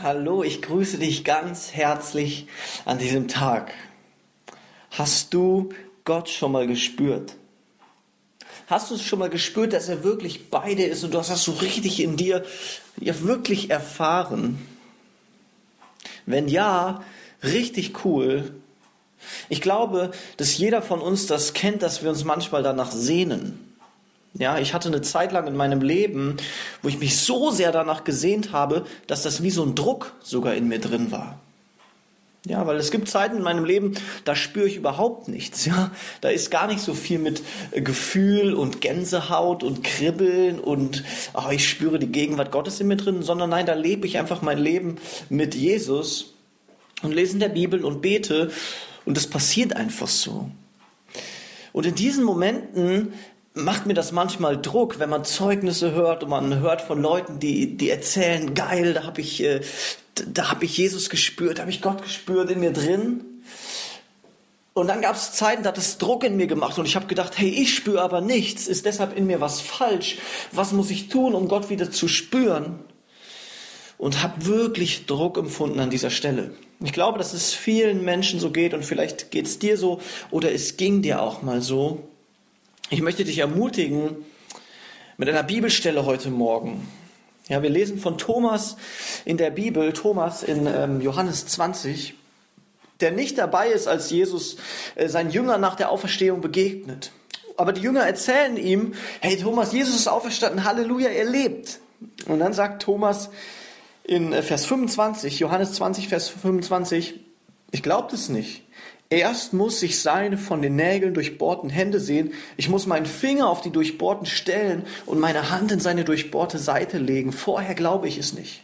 Hallo, ich grüße dich ganz herzlich an diesem Tag. Hast du Gott schon mal gespürt? Hast du es schon mal gespürt, dass er wirklich bei dir ist und du hast das so richtig in dir ja wirklich erfahren? Wenn ja, richtig cool. Ich glaube, dass jeder von uns das kennt, dass wir uns manchmal danach sehnen. Ja, ich hatte eine Zeit lang in meinem Leben, wo ich mich so sehr danach gesehnt habe, dass das wie so ein Druck sogar in mir drin war. Ja, weil es gibt Zeiten in meinem Leben, da spüre ich überhaupt nichts. Ja, da ist gar nicht so viel mit äh, Gefühl und Gänsehaut und Kribbeln und oh, ich spüre die Gegenwart Gottes in mir drin, sondern nein, da lebe ich einfach mein Leben mit Jesus und lese in der Bibel und bete und das passiert einfach so. Und in diesen Momenten macht mir das manchmal Druck, wenn man Zeugnisse hört und man hört von Leuten, die, die erzählen, geil, da habe ich, äh, da habe ich Jesus gespürt, da habe ich Gott gespürt in mir drin. Und dann gab es Zeiten, da hat es Druck in mir gemacht und ich habe gedacht, hey, ich spüre aber nichts, ist deshalb in mir was falsch? Was muss ich tun, um Gott wieder zu spüren? Und habe wirklich Druck empfunden an dieser Stelle. Ich glaube, dass es vielen Menschen so geht und vielleicht geht es dir so oder es ging dir auch mal so. Ich möchte dich ermutigen mit einer Bibelstelle heute Morgen. Ja, wir lesen von Thomas in der Bibel, Thomas in ähm, Johannes 20, der nicht dabei ist, als Jesus äh, seinen Jüngern nach der Auferstehung begegnet. Aber die Jünger erzählen ihm, hey Thomas, Jesus ist auferstanden, Halleluja, er lebt. Und dann sagt Thomas in äh, Vers 25, Johannes 20, Vers 25, ich glaube das nicht. Erst muss ich seine von den Nägeln durchbohrten Hände sehen. Ich muss meinen Finger auf die durchbohrten Stellen und meine Hand in seine durchbohrte Seite legen. Vorher glaube ich es nicht.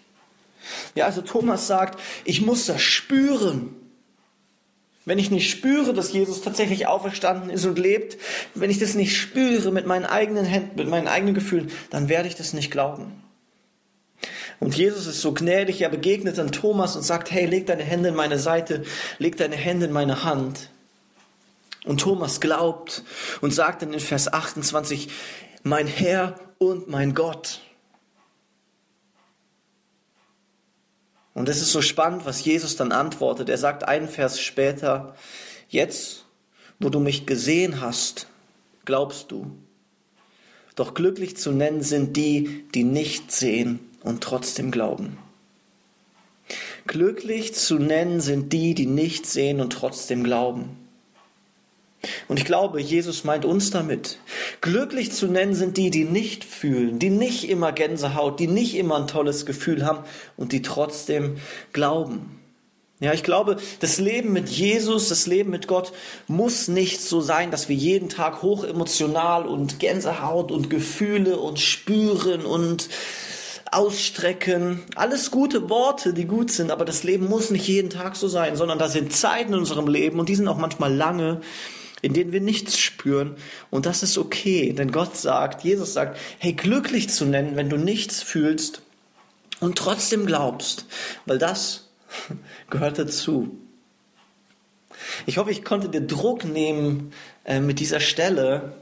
Ja, also Thomas sagt, ich muss das spüren. Wenn ich nicht spüre, dass Jesus tatsächlich auferstanden ist und lebt, wenn ich das nicht spüre mit meinen eigenen Händen, mit meinen eigenen Gefühlen, dann werde ich das nicht glauben. Und Jesus ist so gnädig, er begegnet dann Thomas und sagt, hey, leg deine Hände in meine Seite, leg deine Hände in meine Hand. Und Thomas glaubt und sagt dann in Vers 28, mein Herr und mein Gott. Und es ist so spannend, was Jesus dann antwortet. Er sagt einen Vers später, jetzt, wo du mich gesehen hast, glaubst du. Doch glücklich zu nennen sind die, die nicht sehen und trotzdem glauben. Glücklich zu nennen sind die, die nicht sehen und trotzdem glauben. Und ich glaube, Jesus meint uns damit. Glücklich zu nennen sind die, die nicht fühlen, die nicht immer Gänsehaut, die nicht immer ein tolles Gefühl haben und die trotzdem glauben. Ja, ich glaube, das Leben mit Jesus, das Leben mit Gott muss nicht so sein, dass wir jeden Tag hoch emotional und Gänsehaut und Gefühle und spüren und ausstrecken. Alles gute Worte, die gut sind, aber das Leben muss nicht jeden Tag so sein, sondern da sind Zeiten in unserem Leben und die sind auch manchmal lange, in denen wir nichts spüren. Und das ist okay, denn Gott sagt, Jesus sagt, hey, glücklich zu nennen, wenn du nichts fühlst und trotzdem glaubst, weil das gehört dazu. Ich hoffe, ich konnte dir Druck nehmen äh, mit dieser Stelle,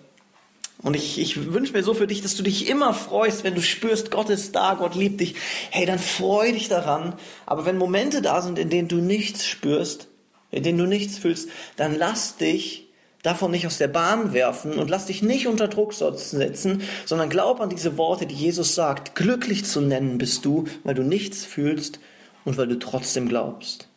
und ich, ich wünsche mir so für dich, dass du dich immer freust, wenn du spürst, Gott ist da, Gott liebt dich. Hey, dann freu dich daran. Aber wenn Momente da sind, in denen du nichts spürst, in denen du nichts fühlst, dann lass dich davon nicht aus der Bahn werfen und lass dich nicht unter Druck setzen, sondern glaub an diese Worte, die Jesus sagt. Glücklich zu nennen bist du, weil du nichts fühlst und weil du trotzdem glaubst.